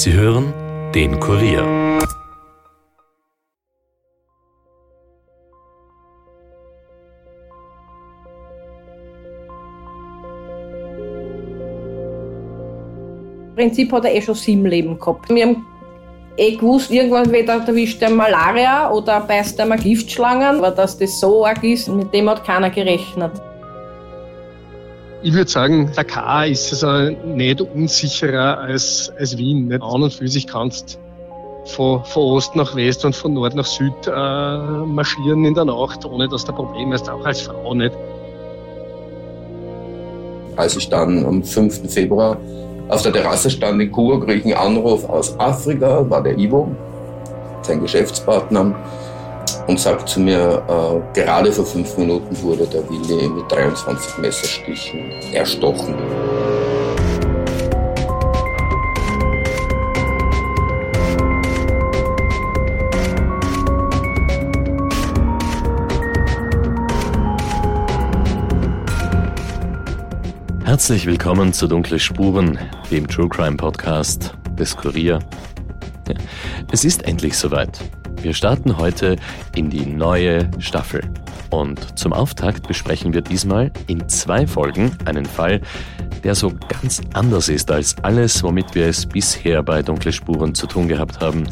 Sie hören den Kurier. Im Prinzip hat er eh schon sieben Leben gehabt. Wir haben eh gewusst, irgendwann wieder erwischt er Malaria oder beißt er mal Giftschlangen. Aber dass das so arg ist, mit dem hat keiner gerechnet. Ich würde sagen, Dakar ist also nicht unsicherer als, als Wien. Nicht an und für sich kannst von, von Ost nach West und von Nord nach Süd äh, marschieren in der Nacht, ohne dass da Problem ist, auch als Frau nicht. Als ich dann am 5. Februar auf der Terrasse stand in Kuba, kriege ich einen Anruf aus Afrika, war der Ivo, sein Geschäftspartner, und sagt zu mir, äh, gerade vor fünf Minuten wurde der Willi mit 23 Messerstichen erstochen. Herzlich willkommen zu Dunkle Spuren, dem True Crime Podcast des Kurier. Es ist endlich soweit. Wir starten heute in die neue Staffel. Und zum Auftakt besprechen wir diesmal in zwei Folgen einen Fall, der so ganz anders ist als alles, womit wir es bisher bei Dunkle Spuren zu tun gehabt haben.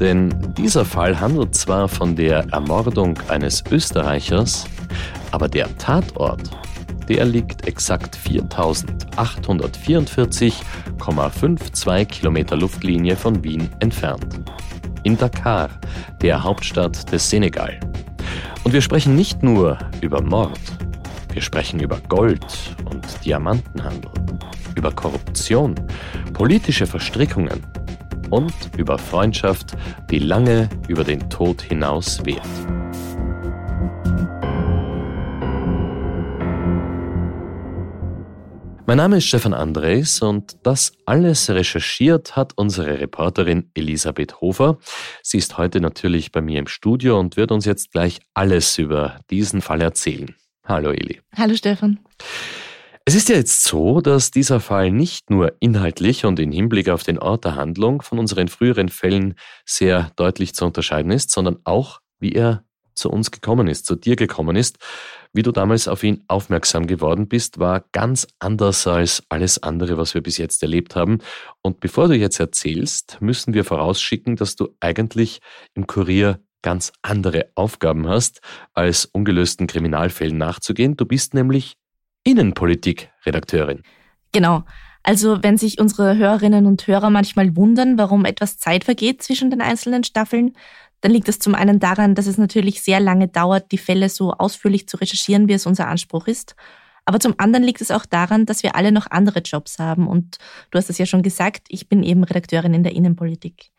Denn dieser Fall handelt zwar von der Ermordung eines Österreichers, aber der Tatort der liegt exakt 4844,52 Kilometer Luftlinie von Wien entfernt. In Dakar, der Hauptstadt des Senegal. Und wir sprechen nicht nur über Mord, wir sprechen über Gold und Diamantenhandel, über Korruption, politische Verstrickungen und über Freundschaft, die lange über den Tod hinaus währt. Mein Name ist Stefan Andres und das alles recherchiert hat unsere Reporterin Elisabeth Hofer. Sie ist heute natürlich bei mir im Studio und wird uns jetzt gleich alles über diesen Fall erzählen. Hallo Eli. Hallo Stefan. Es ist ja jetzt so, dass dieser Fall nicht nur inhaltlich und in Hinblick auf den Ort der Handlung von unseren früheren Fällen sehr deutlich zu unterscheiden ist, sondern auch, wie er zu uns gekommen ist, zu dir gekommen ist. Wie du damals auf ihn aufmerksam geworden bist, war ganz anders als alles andere, was wir bis jetzt erlebt haben. Und bevor du jetzt erzählst, müssen wir vorausschicken, dass du eigentlich im Kurier ganz andere Aufgaben hast, als ungelösten Kriminalfällen nachzugehen. Du bist nämlich Innenpolitik-Redakteurin. Genau. Also wenn sich unsere Hörerinnen und Hörer manchmal wundern, warum etwas Zeit vergeht zwischen den einzelnen Staffeln, dann liegt es zum einen daran, dass es natürlich sehr lange dauert, die Fälle so ausführlich zu recherchieren, wie es unser Anspruch ist. Aber zum anderen liegt es auch daran, dass wir alle noch andere Jobs haben. Und du hast es ja schon gesagt, ich bin eben Redakteurin in der Innenpolitik.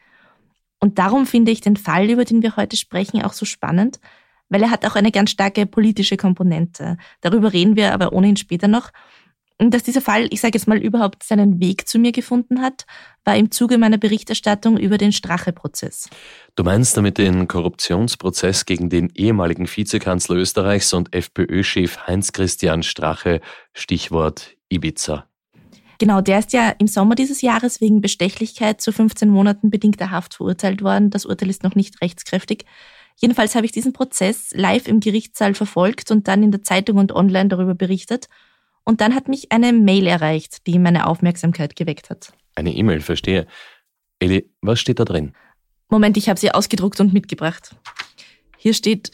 Und darum finde ich den Fall, über den wir heute sprechen, auch so spannend, weil er hat auch eine ganz starke politische Komponente. Darüber reden wir aber ohnehin später noch dass dieser Fall, ich sage jetzt mal, überhaupt seinen Weg zu mir gefunden hat, war im Zuge meiner Berichterstattung über den Strache-Prozess. Du meinst damit den Korruptionsprozess gegen den ehemaligen Vizekanzler Österreichs und FPÖ-Chef Heinz-Christian Strache, Stichwort Ibiza. Genau, der ist ja im Sommer dieses Jahres wegen Bestechlichkeit zu 15 Monaten bedingter Haft verurteilt worden. Das Urteil ist noch nicht rechtskräftig. Jedenfalls habe ich diesen Prozess live im Gerichtssaal verfolgt und dann in der Zeitung und online darüber berichtet. Und dann hat mich eine Mail erreicht, die meine Aufmerksamkeit geweckt hat. Eine E-Mail, verstehe. Eli, was steht da drin? Moment, ich habe sie ausgedruckt und mitgebracht. Hier steht,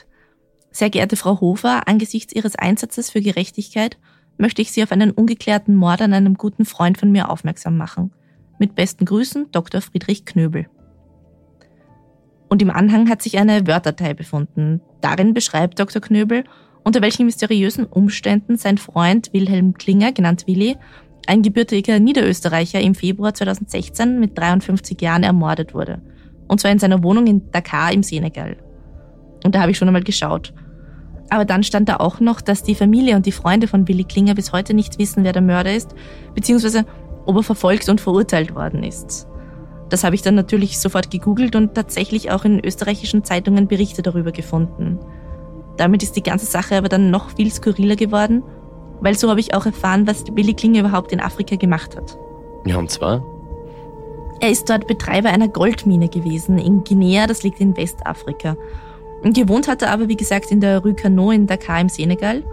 sehr geehrte Frau Hofer, angesichts Ihres Einsatzes für Gerechtigkeit möchte ich Sie auf einen ungeklärten Mord an einem guten Freund von mir aufmerksam machen. Mit besten Grüßen, Dr. Friedrich Knöbel. Und im Anhang hat sich eine Wörterdatei befunden. Darin beschreibt Dr. Knöbel, unter welchen mysteriösen Umständen sein Freund Wilhelm Klinger, genannt Willi, ein gebürtiger Niederösterreicher, im Februar 2016 mit 53 Jahren ermordet wurde. Und zwar in seiner Wohnung in Dakar im Senegal. Und da habe ich schon einmal geschaut. Aber dann stand da auch noch, dass die Familie und die Freunde von Willi Klinger bis heute nicht wissen, wer der Mörder ist, beziehungsweise ob er verfolgt und verurteilt worden ist. Das habe ich dann natürlich sofort gegoogelt und tatsächlich auch in österreichischen Zeitungen Berichte darüber gefunden. Damit ist die ganze Sache aber dann noch viel skurriler geworden, weil so habe ich auch erfahren, was Willi Klinger überhaupt in Afrika gemacht hat. Ja, und zwar? Er ist dort Betreiber einer Goldmine gewesen in Guinea, das liegt in Westafrika. Gewohnt hat er aber, wie gesagt, in der Rue Cano in Dakar im Senegal.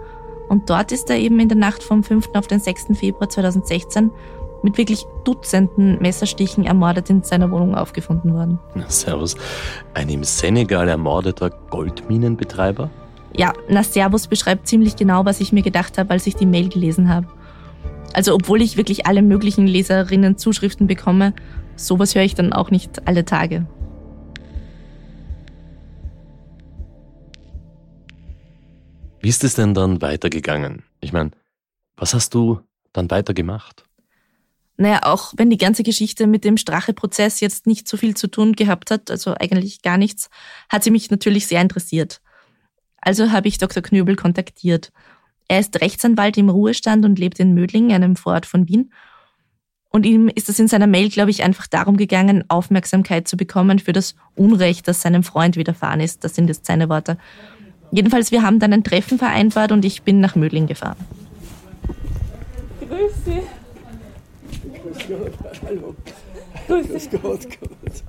Und dort ist er eben in der Nacht vom 5. auf den 6. Februar 2016 mit wirklich Dutzenden Messerstichen ermordet in seiner Wohnung aufgefunden worden. Servus. Ein im Senegal ermordeter Goldminenbetreiber? Ja, na Servus beschreibt ziemlich genau, was ich mir gedacht habe, als ich die Mail gelesen habe. Also obwohl ich wirklich alle möglichen Leserinnen Zuschriften bekomme, sowas höre ich dann auch nicht alle Tage. Wie ist es denn dann weitergegangen? Ich meine, was hast du dann weiter gemacht? Naja, auch wenn die ganze Geschichte mit dem Strache-Prozess jetzt nicht so viel zu tun gehabt hat, also eigentlich gar nichts, hat sie mich natürlich sehr interessiert. Also habe ich Dr. Knöbel kontaktiert. Er ist Rechtsanwalt im Ruhestand und lebt in Mödling, einem Vorort von Wien. Und ihm ist es in seiner Mail, glaube ich, einfach darum gegangen, Aufmerksamkeit zu bekommen für das Unrecht, das seinem Freund widerfahren ist. Das sind jetzt seine Worte. Jedenfalls, wir haben dann ein Treffen vereinbart und ich bin nach Mödling gefahren. Grüß Sie. Grüß Gott, hallo. Grüß Gott, Gott.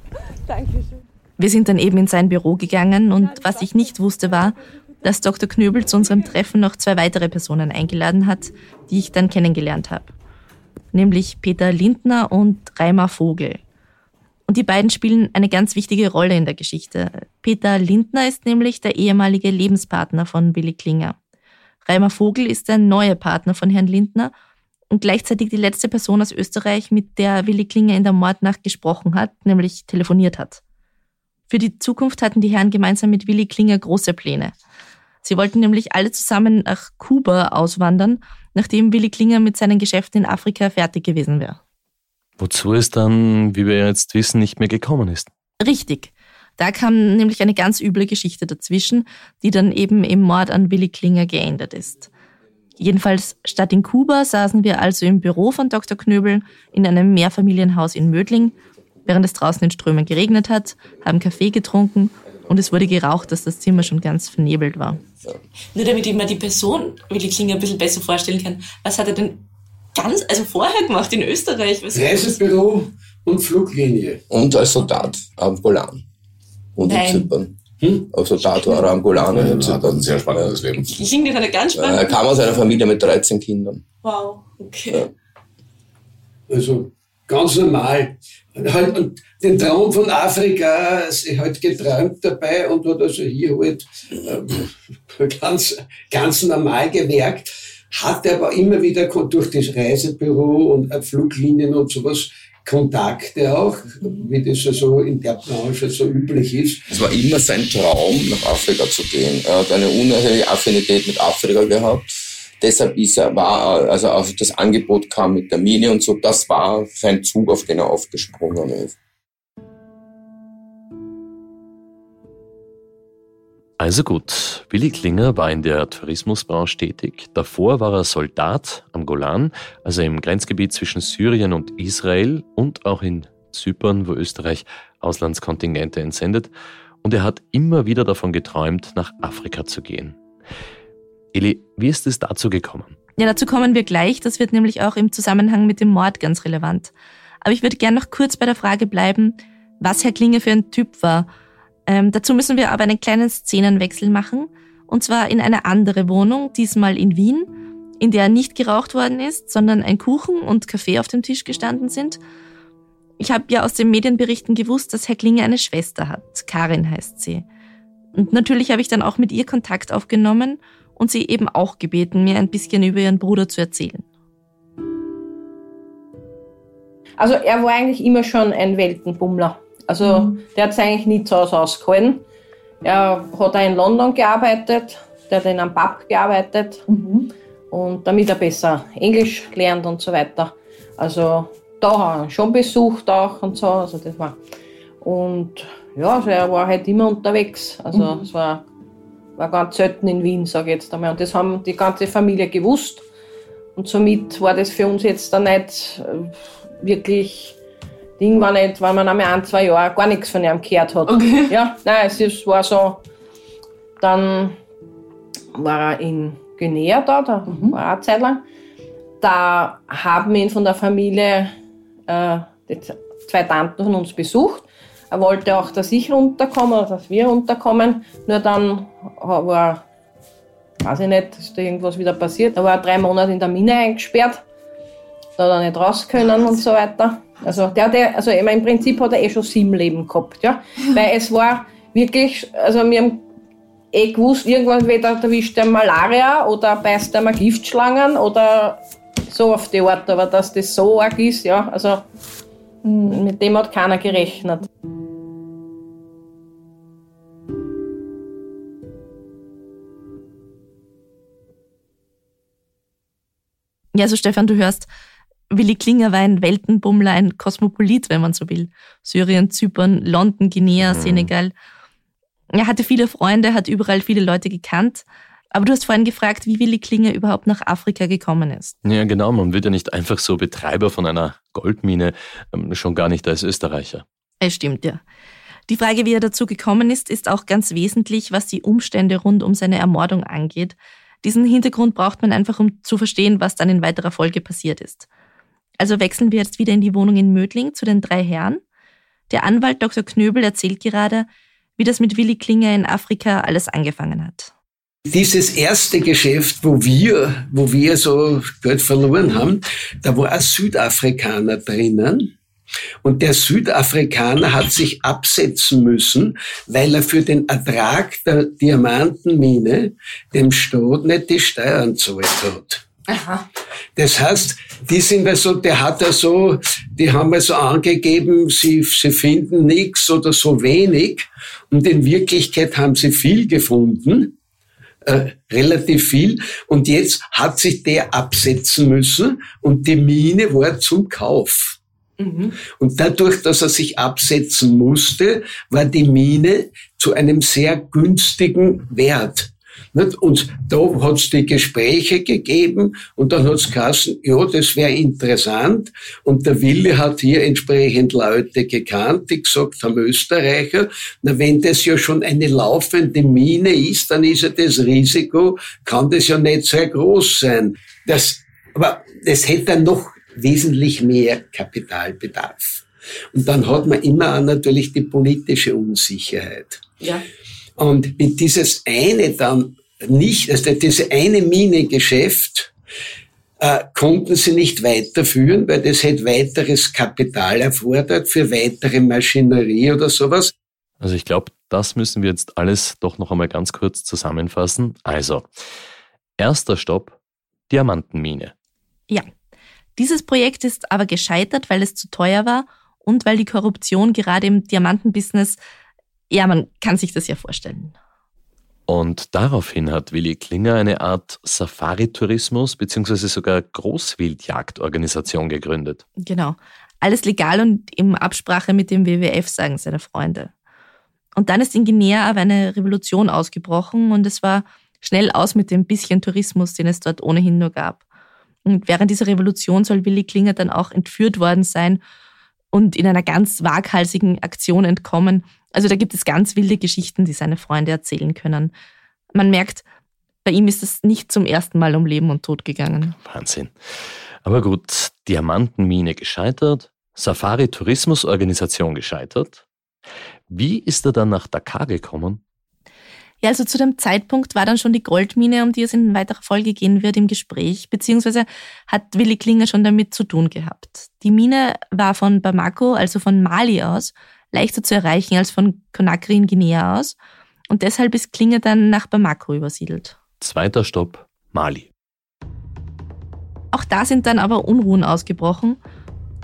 Dankeschön. Wir sind dann eben in sein Büro gegangen und was ich nicht wusste war, dass Dr. Knöbel zu unserem Treffen noch zwei weitere Personen eingeladen hat, die ich dann kennengelernt habe. Nämlich Peter Lindner und Reimer Vogel. Und die beiden spielen eine ganz wichtige Rolle in der Geschichte. Peter Lindner ist nämlich der ehemalige Lebenspartner von Willi Klinger. Reimer Vogel ist der neue Partner von Herrn Lindner und gleichzeitig die letzte Person aus Österreich, mit der Willi Klinger in der Mordnacht gesprochen hat, nämlich telefoniert hat. Für die Zukunft hatten die Herren gemeinsam mit Willi Klinger große Pläne. Sie wollten nämlich alle zusammen nach Kuba auswandern, nachdem Willi Klinger mit seinen Geschäften in Afrika fertig gewesen wäre. Wozu es dann, wie wir jetzt wissen, nicht mehr gekommen ist. Richtig. Da kam nämlich eine ganz üble Geschichte dazwischen, die dann eben im Mord an Willi Klinger geendet ist. Jedenfalls statt in Kuba saßen wir also im Büro von Dr. Knöbel in einem Mehrfamilienhaus in Mödling, während es draußen in Strömen geregnet hat, haben Kaffee getrunken und es wurde geraucht, dass das Zimmer schon ganz vernebelt war. Nur damit ich mir die Person Willi Klinger ein bisschen besser vorstellen kann, was hat er denn ganz, also vorher gemacht in Österreich. Was Reisebüro und Fluglinie. Und als Soldat am Golan. Und Nein. in Zypern. Hm? Als Soldat war er am Golan und in Ja, hat ein sehr spannendes Leben. Klingt nach einer ganz Er spannenden. kam aus einer Familie mit 13 Kindern. Wow, okay. Also ganz normal. Halt, und den Traum von Afrika sich halt geträumt dabei und hat also hier halt äh, ganz, ganz normal gewerkt. Hatte aber immer wieder durch das Reisebüro und Fluglinien und sowas Kontakte auch, wie das also in der Branche so üblich ist. Es war immer sein Traum, nach Afrika zu gehen. Er hat eine unerhörliche Affinität mit Afrika gehabt. Deshalb ist er, war, also auf das Angebot kam mit der Mine und so, das war sein Zug, auf den er aufgesprungen ist. Also gut, Willi Klinger war in der Tourismusbranche tätig. Davor war er Soldat am Golan, also im Grenzgebiet zwischen Syrien und Israel und auch in Zypern, wo Österreich Auslandskontingente entsendet. Und er hat immer wieder davon geträumt, nach Afrika zu gehen. Eli, wie ist es dazu gekommen? Ja, dazu kommen wir gleich. Das wird nämlich auch im Zusammenhang mit dem Mord ganz relevant. Aber ich würde gerne noch kurz bei der Frage bleiben, was Herr Klinger für ein Typ war. Ähm, dazu müssen wir aber einen kleinen Szenenwechsel machen. Und zwar in eine andere Wohnung, diesmal in Wien, in der nicht geraucht worden ist, sondern ein Kuchen und Kaffee auf dem Tisch gestanden sind. Ich habe ja aus den Medienberichten gewusst, dass Herr Klinger eine Schwester hat. Karin heißt sie. Und natürlich habe ich dann auch mit ihr Kontakt aufgenommen und sie eben auch gebeten, mir ein bisschen über ihren Bruder zu erzählen. Also er war eigentlich immer schon ein Weltenbummler. Also der hat es eigentlich nie zu Hause ausgehalten. Er hat auch in London gearbeitet, der hat in einem Pub gearbeitet und damit er besser Englisch lernt und so weiter. Also da hat er ihn schon besucht auch und so. Also das war. Und ja, also er war halt immer unterwegs. Also es war, war ganz selten in Wien, sage ich jetzt einmal. Und das haben die ganze Familie gewusst. Und somit war das für uns jetzt dann nicht äh, wirklich Ding war nicht, weil man einmal ein, zwei Jahre gar nichts von ihm gehört hat. Okay. Ja, nein, es ist, war so. Dann war er in Guinea da, da war er eine Zeit lang. Da haben ihn von der Familie, äh, das zwei Tanten von uns besucht. Er wollte auch, dass ich runterkomme oder dass wir runterkommen. Nur dann war, weiß ich nicht, ist da irgendwas wieder passiert. Er war drei Monate in der Mine eingesperrt. Da hat er nicht raus können und so weiter. Also, der, der, also im Prinzip hat er eh schon sieben Leben gehabt. Ja? Weil es war wirklich, also wir haben eh gewusst, irgendwann wieder erwischt er Malaria oder beißt er mal Giftschlangen oder so auf die Art. Aber dass das so arg ist, ja, also mit dem hat keiner gerechnet. Ja, also Stefan, du hörst, Willi Klinger war ein Weltenbummler, ein Kosmopolit, wenn man so will. Syrien, Zypern, London, Guinea, mhm. Senegal. Er hatte viele Freunde, hat überall viele Leute gekannt. Aber du hast vorhin gefragt, wie Willi Klinger überhaupt nach Afrika gekommen ist. Ja, genau. Man wird ja nicht einfach so Betreiber von einer Goldmine, ähm, schon gar nicht als Österreicher. Es stimmt, ja. Die Frage, wie er dazu gekommen ist, ist auch ganz wesentlich, was die Umstände rund um seine Ermordung angeht. Diesen Hintergrund braucht man einfach, um zu verstehen, was dann in weiterer Folge passiert ist. Also wechseln wir jetzt wieder in die Wohnung in Mödling zu den drei Herren. Der Anwalt Dr. Knöbel erzählt gerade, wie das mit Willi Klinger in Afrika alles angefangen hat. Dieses erste Geschäft, wo wir, wo wir so Geld verloren haben, da war ein Südafrikaner drinnen. Und der Südafrikaner hat sich absetzen müssen, weil er für den Ertrag der Diamantenmine dem Staat nicht die Steuern zahlt hat. Aha. Das heißt, die sind also, der hat also, die haben also angegeben, sie, sie finden nichts oder so wenig. Und in Wirklichkeit haben sie viel gefunden. Äh, relativ viel. Und jetzt hat sich der absetzen müssen und die Mine war zum Kauf. Mhm. Und dadurch, dass er sich absetzen musste, war die Mine zu einem sehr günstigen Wert. Und da hat es die Gespräche gegeben und dann hat es geheißen, ja, das wäre interessant. Und der Wille hat hier entsprechend Leute gekannt, die gesagt haben, Österreicher, na, wenn das ja schon eine laufende Mine ist, dann ist ja das Risiko, kann das ja nicht sehr groß sein. Das, aber das hätte dann noch wesentlich mehr Kapitalbedarf. Und dann hat man immer auch natürlich die politische Unsicherheit. Ja. Und mit dieses eine dann nicht, also diese eine Minegeschäft äh, konnten sie nicht weiterführen, weil das hätte weiteres Kapital erfordert für weitere Maschinerie oder sowas. Also ich glaube, das müssen wir jetzt alles doch noch einmal ganz kurz zusammenfassen. Also, erster Stopp, Diamantenmine. Ja, dieses Projekt ist aber gescheitert, weil es zu teuer war und weil die Korruption gerade im Diamantenbusiness, ja, man kann sich das ja vorstellen. Und daraufhin hat Willi Klinger eine Art Safari-Tourismus bzw. sogar Großwildjagdorganisation gegründet. Genau. Alles legal und in Absprache mit dem WWF, sagen seine Freunde. Und dann ist in Guinea aber eine Revolution ausgebrochen und es war schnell aus mit dem bisschen Tourismus, den es dort ohnehin nur gab. Und während dieser Revolution soll Willi Klinger dann auch entführt worden sein und in einer ganz waghalsigen Aktion entkommen. Also da gibt es ganz wilde Geschichten, die seine Freunde erzählen können. Man merkt, bei ihm ist es nicht zum ersten Mal um Leben und Tod gegangen. Wahnsinn. Aber gut, Diamantenmine gescheitert, Safari-Tourismusorganisation gescheitert. Wie ist er dann nach Dakar gekommen? Ja, also zu dem Zeitpunkt war dann schon die Goldmine, um die es in weiterer Folge gehen wird, im Gespräch, beziehungsweise hat Willi Klinger schon damit zu tun gehabt. Die Mine war von Bamako, also von Mali aus, leichter zu erreichen als von Conakry in Guinea aus und deshalb ist Klinger dann nach Bamako übersiedelt. Zweiter Stopp, Mali. Auch da sind dann aber Unruhen ausgebrochen.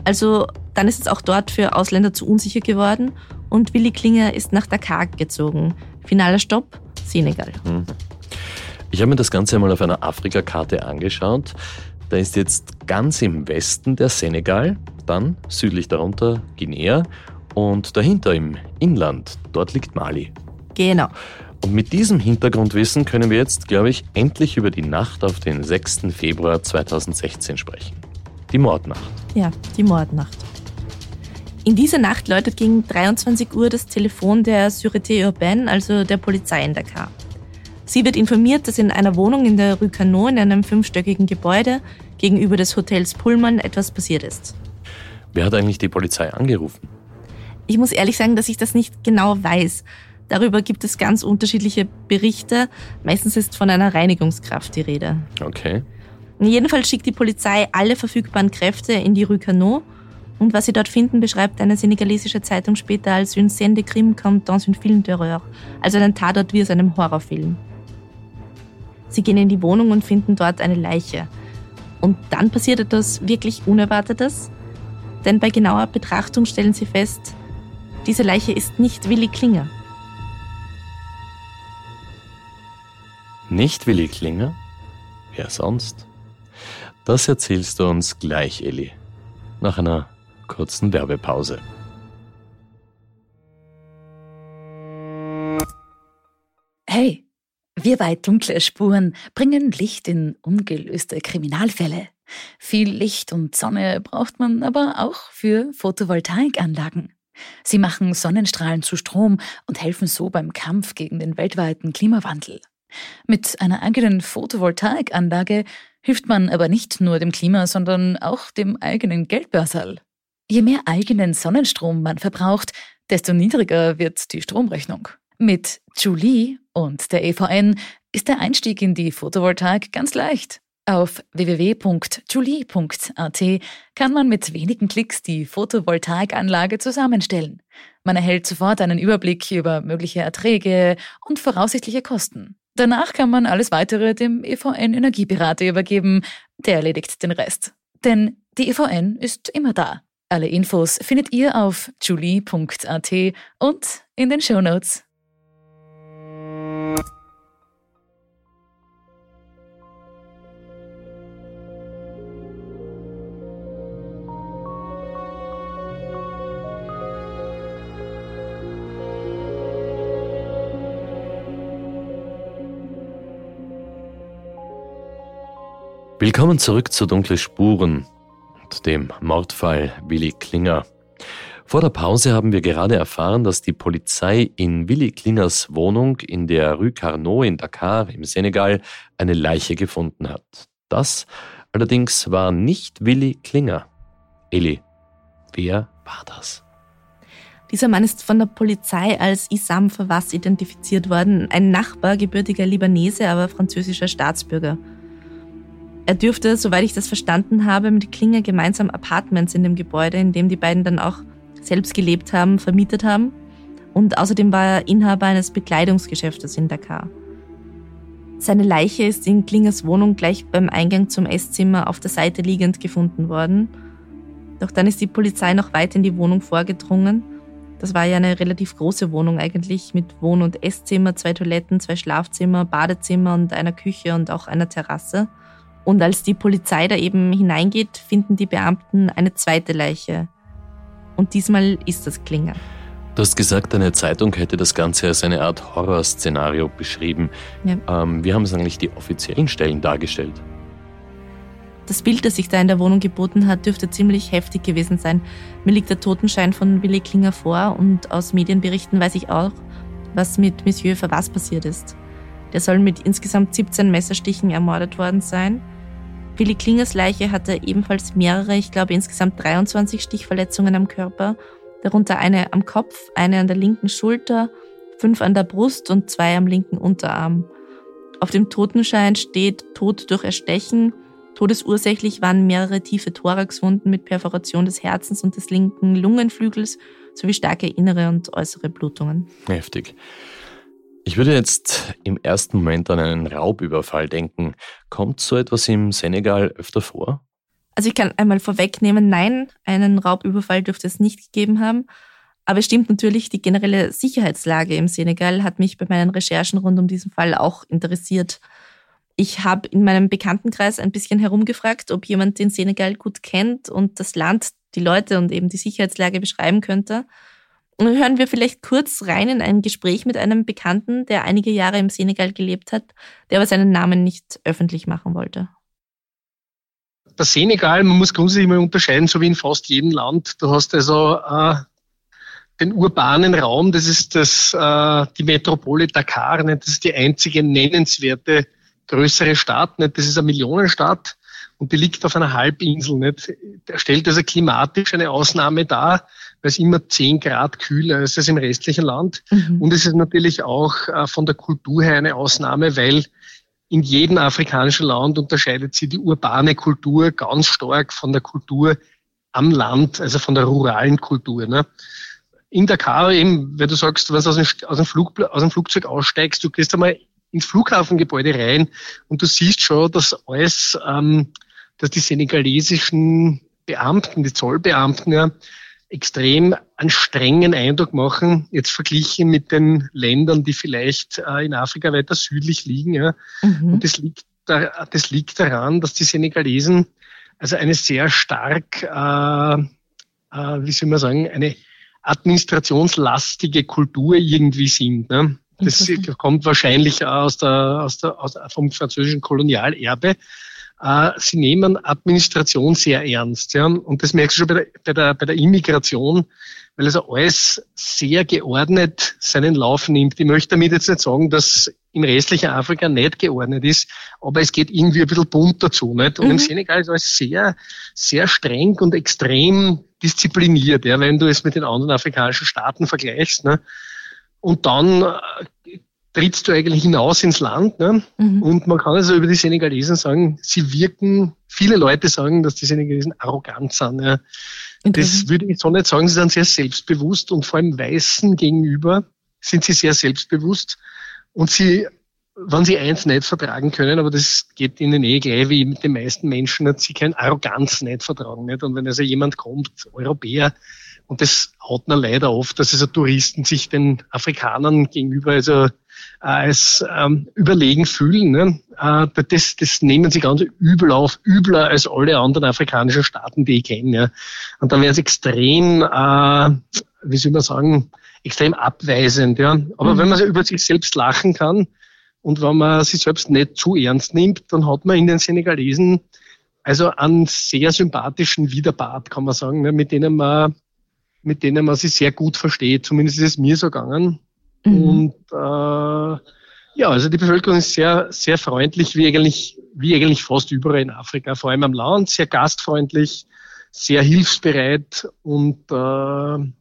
Also dann ist es auch dort für Ausländer zu unsicher geworden und Willi Klinger ist nach Dakar gezogen. Finaler Stopp, Senegal. Hm. Ich habe mir das Ganze einmal auf einer Afrikakarte angeschaut. Da ist jetzt ganz im Westen der Senegal, dann südlich darunter Guinea und dahinter im Inland, dort liegt Mali. Genau. Und mit diesem Hintergrundwissen können wir jetzt, glaube ich, endlich über die Nacht auf den 6. Februar 2016 sprechen. Die Mordnacht. Ja, die Mordnacht. In dieser Nacht läutet gegen 23 Uhr das Telefon der Sûreté Urbaine, also der Polizei in Dakar. Sie wird informiert, dass in einer Wohnung in der Rue Canot in einem fünfstöckigen Gebäude gegenüber des Hotels Pullman etwas passiert ist. Wer hat eigentlich die Polizei angerufen? Ich muss ehrlich sagen, dass ich das nicht genau weiß. Darüber gibt es ganz unterschiedliche Berichte. Meistens ist von einer Reinigungskraft die Rede. Okay. Jedenfalls schickt die Polizei alle verfügbaren Kräfte in die Rue Canot. Und was sie dort finden, beschreibt eine senegalesische Zeitung später als une scène de crime comme dans une film d'horreur, also einen Tatort wie aus einem Horrorfilm. Sie gehen in die Wohnung und finden dort eine Leiche. Und dann passiert etwas wirklich Unerwartetes, denn bei genauer Betrachtung stellen sie fest, diese Leiche ist nicht Willi Klinger. Nicht Willi Klinger? Wer sonst? Das erzählst du uns gleich, Elli. Nach einer kurzen Werbepause. Hey, wir bei Dunkle Spuren bringen Licht in ungelöste Kriminalfälle. Viel Licht und Sonne braucht man aber auch für Photovoltaikanlagen. Sie machen Sonnenstrahlen zu Strom und helfen so beim Kampf gegen den weltweiten Klimawandel. Mit einer eigenen Photovoltaikanlage hilft man aber nicht nur dem Klima, sondern auch dem eigenen Geldbörsal. Je mehr eigenen Sonnenstrom man verbraucht, desto niedriger wird die Stromrechnung. Mit Julie und der EVN ist der Einstieg in die Photovoltaik ganz leicht. Auf www.julie.at kann man mit wenigen Klicks die Photovoltaikanlage zusammenstellen. Man erhält sofort einen Überblick über mögliche Erträge und voraussichtliche Kosten. Danach kann man alles weitere dem EVN Energieberater übergeben. Der erledigt den Rest. Denn die EVN ist immer da. Alle Infos findet ihr auf julie.at und in den Shownotes. Willkommen zurück zu Dunkle Spuren dem Mordfall Willi Klinger. Vor der Pause haben wir gerade erfahren, dass die Polizei in Willi Klingers Wohnung in der Rue Carnot in Dakar im Senegal eine Leiche gefunden hat. Das allerdings war nicht Willi Klinger. Eli, wer war das? Dieser Mann ist von der Polizei als Isam Fawaz identifiziert worden, ein Nachbar, gebürtiger Libanese, aber französischer Staatsbürger. Er dürfte, soweit ich das verstanden habe, mit Klinger gemeinsam Apartments in dem Gebäude, in dem die beiden dann auch selbst gelebt haben, vermietet haben. Und außerdem war er Inhaber eines Bekleidungsgeschäftes in Dakar. Seine Leiche ist in Klingers Wohnung gleich beim Eingang zum Esszimmer auf der Seite liegend gefunden worden. Doch dann ist die Polizei noch weit in die Wohnung vorgedrungen. Das war ja eine relativ große Wohnung eigentlich mit Wohn- und Esszimmer, zwei Toiletten, zwei Schlafzimmer, Badezimmer und einer Küche und auch einer Terrasse. Und als die Polizei da eben hineingeht, finden die Beamten eine zweite Leiche. Und diesmal ist das Klinger. Du hast gesagt, eine Zeitung hätte das Ganze als eine Art Horrorszenario beschrieben. Ja. Ähm, wie haben es eigentlich die offiziellen Stellen dargestellt? Das Bild, das sich da in der Wohnung geboten hat, dürfte ziemlich heftig gewesen sein. Mir liegt der Totenschein von Willi Klinger vor und aus Medienberichten weiß ich auch, was mit Monsieur Verwas passiert ist. Der soll mit insgesamt 17 Messerstichen ermordet worden sein. Willi Klingers Leiche hatte ebenfalls mehrere, ich glaube insgesamt 23 Stichverletzungen am Körper, darunter eine am Kopf, eine an der linken Schulter, fünf an der Brust und zwei am linken Unterarm. Auf dem Totenschein steht Tod durch Erstechen. Todesursächlich waren mehrere tiefe Thoraxwunden mit Perforation des Herzens und des linken Lungenflügels sowie starke innere und äußere Blutungen. Heftig. Ich würde jetzt im ersten Moment an einen Raubüberfall denken. Kommt so etwas im Senegal öfter vor? Also ich kann einmal vorwegnehmen, nein, einen Raubüberfall dürfte es nicht gegeben haben. Aber es stimmt natürlich, die generelle Sicherheitslage im Senegal hat mich bei meinen Recherchen rund um diesen Fall auch interessiert. Ich habe in meinem Bekanntenkreis ein bisschen herumgefragt, ob jemand den Senegal gut kennt und das Land, die Leute und eben die Sicherheitslage beschreiben könnte. Und hören wir vielleicht kurz rein in ein Gespräch mit einem Bekannten, der einige Jahre im Senegal gelebt hat, der aber seinen Namen nicht öffentlich machen wollte. Der Senegal, man muss grundsätzlich mal unterscheiden, so wie in fast jedem Land. Du hast also äh, den urbanen Raum, das ist das, äh, die Metropole Dakar, nicht? das ist die einzige nennenswerte größere Stadt, nicht? das ist eine Millionenstadt. und die liegt auf einer Halbinsel. Nicht? Der stellt also klimatisch eine Ausnahme dar, weil es immer 10 Grad kühler ist als im restlichen Land. Mhm. Und es ist natürlich auch äh, von der Kultur her eine Ausnahme, weil in jedem afrikanischen Land unterscheidet sich die urbane Kultur ganz stark von der Kultur am Land, also von der ruralen Kultur. Ne? In Dakar eben, wenn du sagst, wenn du aus dem, aus dem, Flug, aus dem Flugzeug aussteigst, du gehst einmal ins Flughafengebäude rein und du siehst schon, dass alles, ähm, dass die senegalesischen Beamten, die Zollbeamten ja, extrem einen strengen Eindruck machen, jetzt verglichen mit den Ländern, die vielleicht äh, in Afrika weiter südlich liegen. Ja. Mhm. Und das liegt, da, das liegt daran, dass die Senegalesen also eine sehr stark, äh, äh, wie soll man sagen, eine administrationslastige Kultur irgendwie sind. Ne? Das kommt wahrscheinlich aus der, aus der, aus, vom französischen Kolonialerbe. Äh, sie nehmen Administration sehr ernst. Ja? Und das merkst du schon bei der, bei der, bei der Immigration, weil also alles sehr geordnet seinen Lauf nimmt. Ich möchte damit jetzt nicht sagen, dass im restlichen Afrika nicht geordnet ist, aber es geht irgendwie ein bisschen bunt dazu. Nicht? Und mhm. im Senegal ist alles sehr, sehr streng und extrem diszipliniert, ja, wenn du es mit den anderen afrikanischen Staaten vergleichst. Ne? Und dann äh, trittst du eigentlich hinaus ins Land. Ne? Mhm. Und man kann also über die Senegalesen sagen, sie wirken, viele Leute sagen, dass die Senegalesen arrogant sind. Ja. Das würde ich so nicht sagen, sie sind sehr selbstbewusst und vor allem Weißen gegenüber sind sie sehr selbstbewusst. Und sie, wenn sie eins nicht vertragen können, aber das geht ihnen eh gleich wie mit den meisten Menschen, dass sie kein Arroganz nicht vertragen. Nicht? Und wenn also jemand kommt, Europäer, und das haut man leider oft, dass also Touristen sich den Afrikanern gegenüber also als ähm, überlegen fühlen. Ne? Äh, das, das nehmen sie ganz übel auf, übler als alle anderen afrikanischen Staaten, die ich kenne. Ja? Und dann wäre es extrem, äh, wie soll man sagen, extrem abweisend. Ja? Aber mhm. wenn man über sich selbst lachen kann und wenn man sich selbst nicht zu ernst nimmt, dann hat man in den Senegalesen also einen sehr sympathischen Widerpart, kann man sagen, ne? mit denen man mit denen man sich sehr gut versteht. Zumindest ist es mir so gegangen. Mhm. Und äh, ja, also die Bevölkerung ist sehr, sehr freundlich, wie eigentlich, wie eigentlich fast überall in Afrika, vor allem am Land, sehr gastfreundlich, sehr hilfsbereit und äh,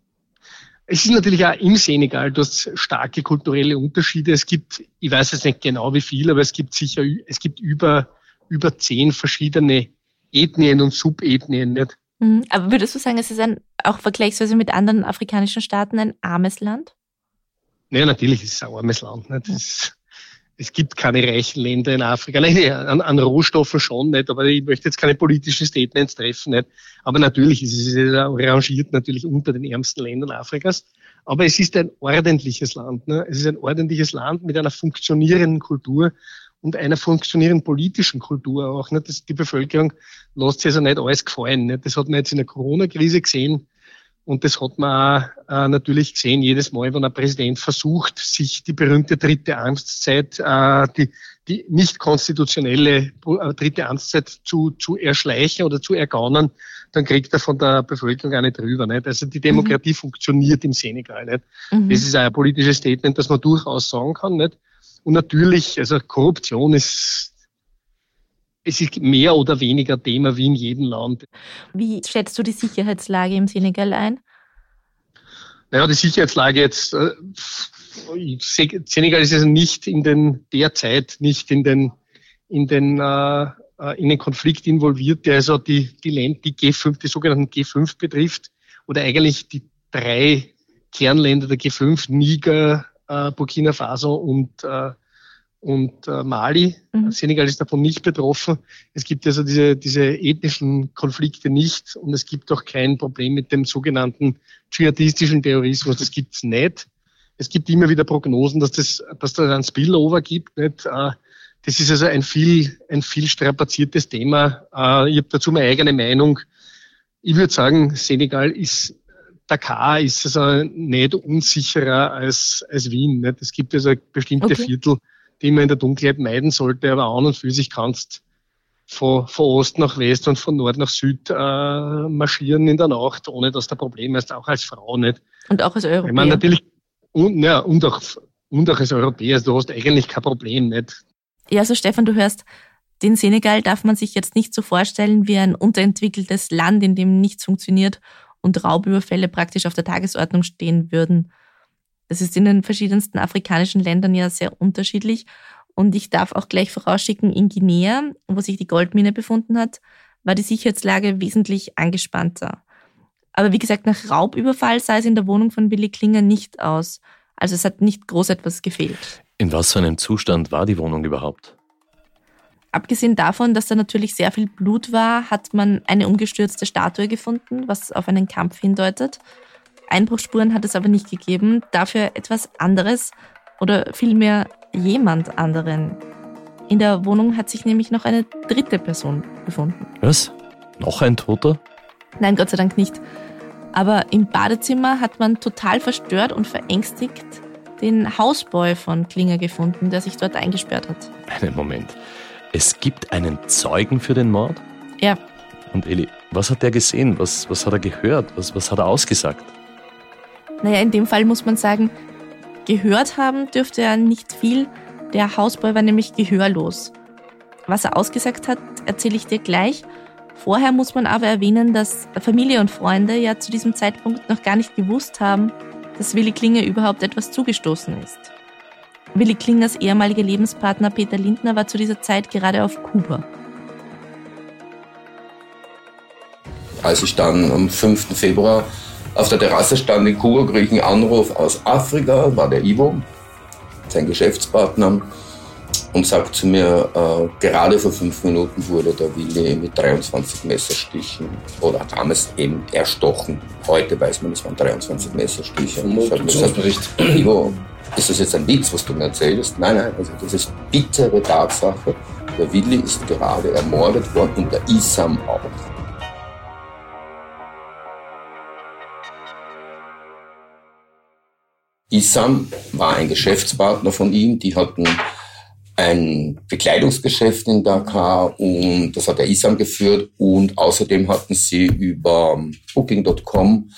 es ist natürlich auch im Senegal, du hast starke kulturelle Unterschiede. Es gibt, ich weiß jetzt nicht genau wie viel, aber es gibt sicher, es gibt über, über zehn verschiedene Ethnien und Subethnien. Nicht? Mhm. Aber würdest du sagen, es ist ein, auch vergleichsweise mit anderen afrikanischen Staaten ein armes Land? Ja, natürlich ist es ein armes Land. Nicht? Es, es gibt keine reichen Länder in Afrika. Nein, an, an, Rohstoffen schon nicht, aber ich möchte jetzt keine politischen Statements treffen. Nicht? Aber natürlich ist es rangiert natürlich unter den ärmsten Ländern Afrikas. Aber es ist ein ordentliches Land. Ne? Es ist ein ordentliches Land mit einer funktionierenden Kultur und einer funktionierenden politischen Kultur auch. Nicht? Das, die Bevölkerung lässt sich also nicht alles gefallen. Nicht? Das hat man jetzt in der Corona-Krise gesehen. Und das hat man auch, äh, natürlich gesehen, jedes Mal, wenn ein Präsident versucht, sich die berühmte dritte Amtszeit, äh, die, die nicht konstitutionelle äh, dritte Amtszeit zu, zu erschleichen oder zu ergaunen, dann kriegt er von der Bevölkerung auch nicht drüber. Nicht? Also die Demokratie mhm. funktioniert im Senegal nicht. Mhm. Das ist auch ein politisches Statement, das man durchaus sagen kann. Nicht? Und natürlich, also Korruption ist, es ist mehr oder weniger Thema wie in jedem Land. Wie schätzt du die Sicherheitslage im Senegal ein? Naja, die Sicherheitslage jetzt, äh, Senegal ist also nicht in den, derzeit nicht in den, in den, äh, äh in den Konflikt involviert, der also die, die Länder, die G5, die sogenannten G5 betrifft, oder eigentlich die drei Kernländer der G5, Niger, äh, Burkina Faso und, äh, und äh, Mali. Mhm. Senegal ist davon nicht betroffen. Es gibt also diese, diese ethnischen Konflikte nicht und es gibt auch kein Problem mit dem sogenannten dschihadistischen Terrorismus. Das gibt's nicht. Es gibt immer wieder Prognosen, dass das, dass da ein Spillover gibt. Nicht? Äh, das ist also ein viel, ein viel strapaziertes Thema. Äh, ich habe dazu meine eigene Meinung. Ich würde sagen, Senegal ist Dakar ist also nicht unsicherer als, als Wien. Nicht? Es gibt also bestimmte okay. Viertel, die man in der Dunkelheit meiden sollte, aber an und für sich kannst von, von Ost nach West und von Nord nach Süd äh, marschieren in der Nacht, ohne dass der Problem ist, auch als Frau nicht. Und auch als Europäer. Ich meine, natürlich, und, ja, und, auch, und auch als Europäer, also du hast eigentlich kein Problem nicht. Ja, also Stefan, du hörst, Den Senegal darf man sich jetzt nicht so vorstellen wie ein unterentwickeltes Land, in dem nichts funktioniert und Raubüberfälle praktisch auf der Tagesordnung stehen würden. Das ist in den verschiedensten afrikanischen Ländern ja sehr unterschiedlich. Und ich darf auch gleich vorausschicken, in Guinea, wo sich die Goldmine befunden hat, war die Sicherheitslage wesentlich angespannter. Aber wie gesagt, nach Raubüberfall sah es in der Wohnung von Willi Klinger nicht aus. Also es hat nicht groß etwas gefehlt. In was für einem Zustand war die Wohnung überhaupt? Abgesehen davon, dass da natürlich sehr viel Blut war, hat man eine umgestürzte Statue gefunden, was auf einen Kampf hindeutet. Einbruchspuren hat es aber nicht gegeben, dafür etwas anderes oder vielmehr jemand anderen. In der Wohnung hat sich nämlich noch eine dritte Person befunden. Was? Noch ein Toter? Nein, Gott sei Dank nicht. Aber im Badezimmer hat man total verstört und verängstigt den Hausboy von Klinger gefunden, der sich dort eingesperrt hat. Einen Moment. Es gibt einen Zeugen für den Mord? Ja. Und Eli, was hat der gesehen? Was, was hat er gehört? Was, was hat er ausgesagt? Naja, in dem Fall muss man sagen, gehört haben dürfte er nicht viel. Der Hausboy war nämlich gehörlos. Was er ausgesagt hat, erzähle ich dir gleich. Vorher muss man aber erwähnen, dass Familie und Freunde ja zu diesem Zeitpunkt noch gar nicht gewusst haben, dass Willi Klinger überhaupt etwas zugestoßen ist. Willi Klingers ehemaliger Lebenspartner Peter Lindner war zu dieser Zeit gerade auf Kuba. Als ich dann am 5. Februar auf der Terrasse stand in Kuba, kriege ich einen Anruf aus Afrika, war der Ivo, sein Geschäftspartner, und sagt zu mir, äh, gerade vor fünf Minuten wurde der Willi mit 23 Messerstichen oder damals eben erstochen. Heute weiß man, es waren 23 Messerstiche. Und ich habe gesagt, Ivo, ist das jetzt ein Witz, was du mir erzählst? Nein, nein, also das ist bittere Tatsache. Der Willi ist gerade ermordet worden und der Isam auch. Isam war ein Geschäftspartner von ihm, die hatten ein Bekleidungsgeschäft in Dakar und das hat der Isam geführt und außerdem hatten sie über Booking.com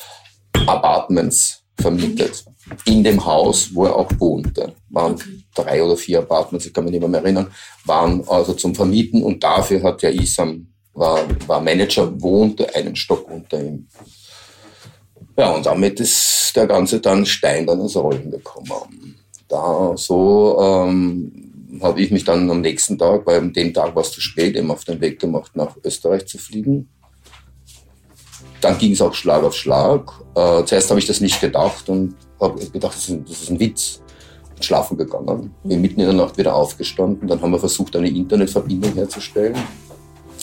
Apartments vermietet. In dem Haus, wo er auch wohnte. Waren drei oder vier Apartments, ich kann mich nicht mehr, mehr erinnern, waren also zum Vermieten und dafür hat der Isam, war, war Manager, wohnte einen Stock unter ihm. Ja, und damit ist der Ganze dann Stein dann ins Rollen gekommen. Da so ähm, habe ich mich dann am nächsten Tag, weil an dem Tag war es zu spät, eben auf den Weg gemacht, nach Österreich zu fliegen. Dann ging es auch Schlag auf Schlag. Äh, zuerst habe ich das nicht gedacht und habe gedacht, das ist, ein, das ist ein Witz. Schlafen gegangen. Bin mitten in der Nacht wieder aufgestanden. Dann haben wir versucht, eine Internetverbindung herzustellen.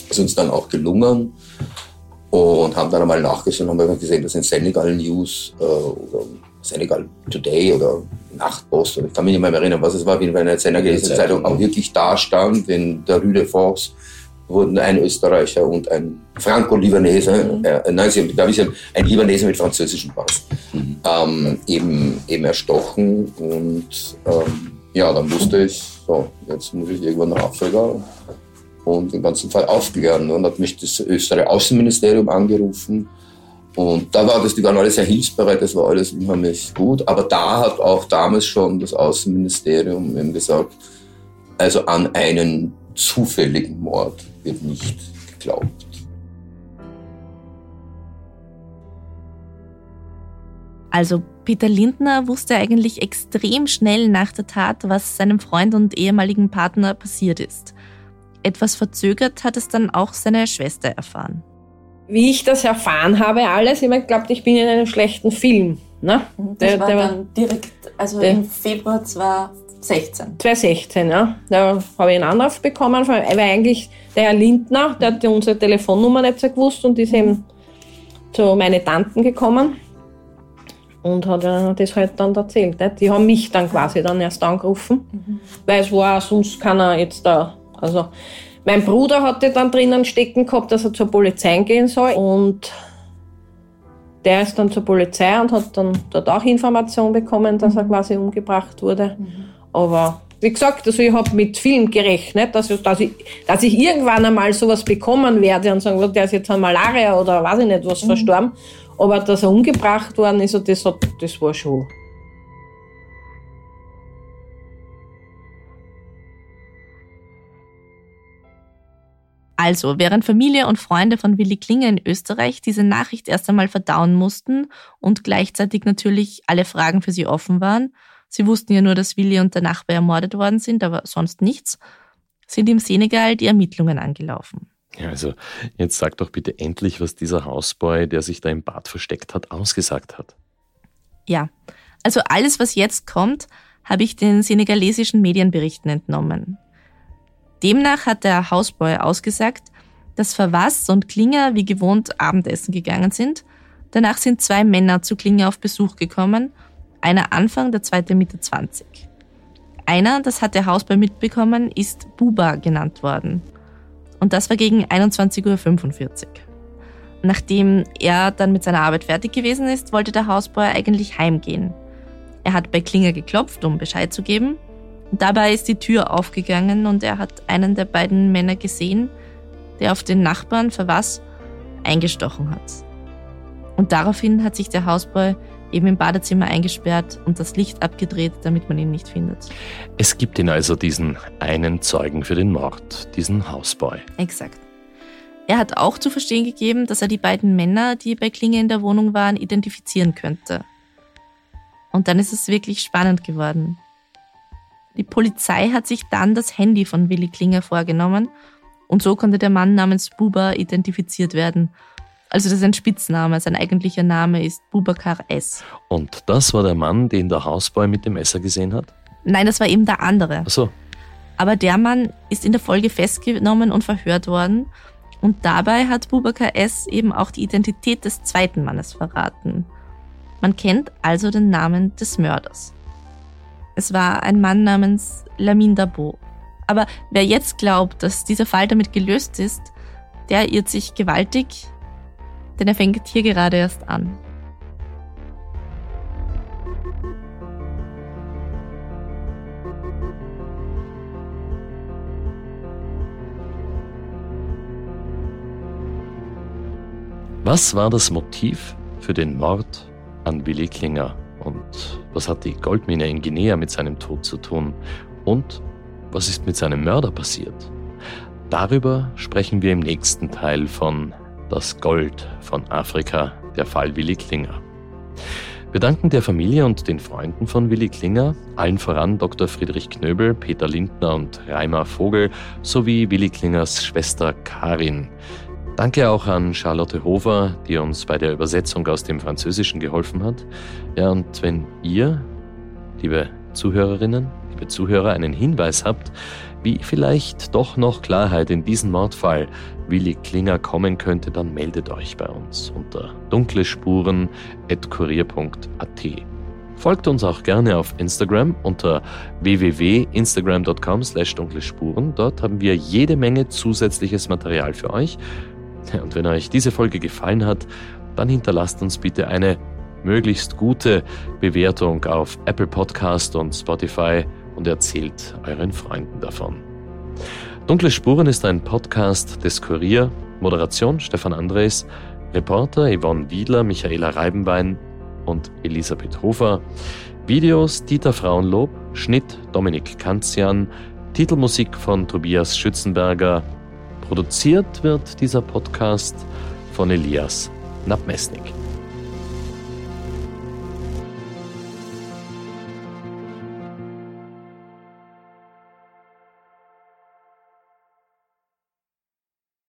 Ist uns dann auch gelungen. Und haben dann einmal nachgeschaut und haben gesehen, dass in Senegal News äh, oder Senegal Today oder Nachtpost, oder ich kann mich nicht mehr erinnern, was es war, wie in einer senegalesischen Zeitung auch wirklich da stand, in der Rue de Force wurden ein Österreicher und ein Franco-Libanese, mhm. äh, nein, sie haben, ein Libanese mit französischem Pass, mhm. ähm, eben, eben erstochen. Und ähm, ja, dann wusste ich, so, jetzt muss ich irgendwann nach Afrika und den ganzen Fall aufklären. Und hat mich das österreichische Außenministerium angerufen. Und da war das, die waren alle sehr hilfsbereit, das war alles unheimlich gut. Aber da hat auch damals schon das Außenministerium eben gesagt, also an einen zufälligen Mord wird nicht geglaubt. Also Peter Lindner wusste eigentlich extrem schnell nach der Tat, was seinem Freund und ehemaligen Partner passiert ist. Etwas verzögert hat es dann auch seine Schwester erfahren. Wie ich das erfahren habe, alles, ich glaubt, ich bin in einem schlechten Film. Ne? Das der, war der, dann direkt, also im Februar 2016. 2016, ja. Da habe ich einen Anruf bekommen, weil eigentlich der Herr Lindner, der hat unsere Telefonnummer nicht so gewusst und ist eben zu meinen Tanten gekommen und hat das halt dann erzählt. Die haben mich dann quasi dann erst angerufen, mhm. weil es war sonst keiner jetzt da also mein Bruder hatte dann drinnen stecken gehabt, dass er zur Polizei gehen soll und der ist dann zur Polizei und hat dann dort auch Information bekommen, dass er mhm. quasi umgebracht wurde. Mhm. Aber wie gesagt, also ich habe mit Film gerechnet, dass ich, dass, ich, dass ich irgendwann einmal sowas bekommen werde und sagen, der ist jetzt an Malaria oder weiß ich nicht was mhm. verstorben. Aber dass er umgebracht worden ist, das, hat, das war schon Also, während Familie und Freunde von Willi Klinger in Österreich diese Nachricht erst einmal verdauen mussten und gleichzeitig natürlich alle Fragen für sie offen waren, sie wussten ja nur, dass Willi und der Nachbar ermordet worden sind, aber sonst nichts, sind im Senegal die Ermittlungen angelaufen. Ja, also jetzt sag doch bitte endlich, was dieser Hausboy, der sich da im Bad versteckt hat, ausgesagt hat. Ja, also alles, was jetzt kommt, habe ich den senegalesischen Medienberichten entnommen. Demnach hat der Hausboy ausgesagt, dass Verwass und Klinger wie gewohnt Abendessen gegangen sind. Danach sind zwei Männer zu Klinger auf Besuch gekommen, einer Anfang, der zweite Mitte 20. Einer, das hat der Hausboy mitbekommen, ist Buba genannt worden. Und das war gegen 21.45 Uhr. Nachdem er dann mit seiner Arbeit fertig gewesen ist, wollte der Hausboy eigentlich heimgehen. Er hat bei Klinger geklopft, um Bescheid zu geben. Dabei ist die Tür aufgegangen und er hat einen der beiden Männer gesehen, der auf den Nachbarn für was eingestochen hat. Und daraufhin hat sich der Hausboy eben im Badezimmer eingesperrt und das Licht abgedreht, damit man ihn nicht findet. Es gibt ihn also diesen einen Zeugen für den Mord, diesen Hausboy. Exakt. Er hat auch zu verstehen gegeben, dass er die beiden Männer, die bei Klinge in der Wohnung waren, identifizieren könnte. Und dann ist es wirklich spannend geworden. Die Polizei hat sich dann das Handy von Willi Klinger vorgenommen und so konnte der Mann namens Buba identifiziert werden also das ist ein Spitzname, sein eigentlicher Name ist Bubakar S. Und das war der Mann, den der Hausboy mit dem Messer gesehen hat? Nein, das war eben der andere. Ach so. Aber der Mann ist in der Folge festgenommen und verhört worden. Und dabei hat Bubakar S. eben auch die Identität des zweiten Mannes verraten. Man kennt also den Namen des Mörders. Es war ein Mann namens Lamin Dabo. Aber wer jetzt glaubt, dass dieser Fall damit gelöst ist, der irrt sich gewaltig, denn er fängt hier gerade erst an. Was war das Motiv für den Mord an Willi Klinger? Und was hat die Goldmine in Guinea mit seinem Tod zu tun? Und was ist mit seinem Mörder passiert? Darüber sprechen wir im nächsten Teil von das Gold von Afrika, der Fall Willi Klinger. Wir danken der Familie und den Freunden von Willi Klinger, allen voran Dr. Friedrich Knöbel, Peter Lindner und Reimer Vogel sowie Willi Klingers Schwester Karin. Danke auch an Charlotte Hofer, die uns bei der Übersetzung aus dem Französischen geholfen hat. Ja, und wenn ihr, liebe Zuhörerinnen, liebe Zuhörer, einen Hinweis habt, wie vielleicht doch noch Klarheit in diesen Mordfall Willi Klinger kommen könnte, dann meldet euch bei uns unter dunklespuren.kurier.at. Folgt uns auch gerne auf Instagram unter www.instagram.com slash dunklespuren. Dort haben wir jede Menge zusätzliches Material für euch. Und wenn euch diese Folge gefallen hat, dann hinterlasst uns bitte eine möglichst gute Bewertung auf Apple Podcast und Spotify und erzählt euren Freunden davon. Dunkle Spuren ist ein Podcast des Kurier. Moderation Stefan Andres, Reporter Yvonne Wiedler, Michaela Reibenbein und Elisabeth Hofer. Videos Dieter Frauenlob, Schnitt Dominik Kanzian, Titelmusik von Tobias Schützenberger. Produziert wird dieser Podcast von Elias Nabmesnik.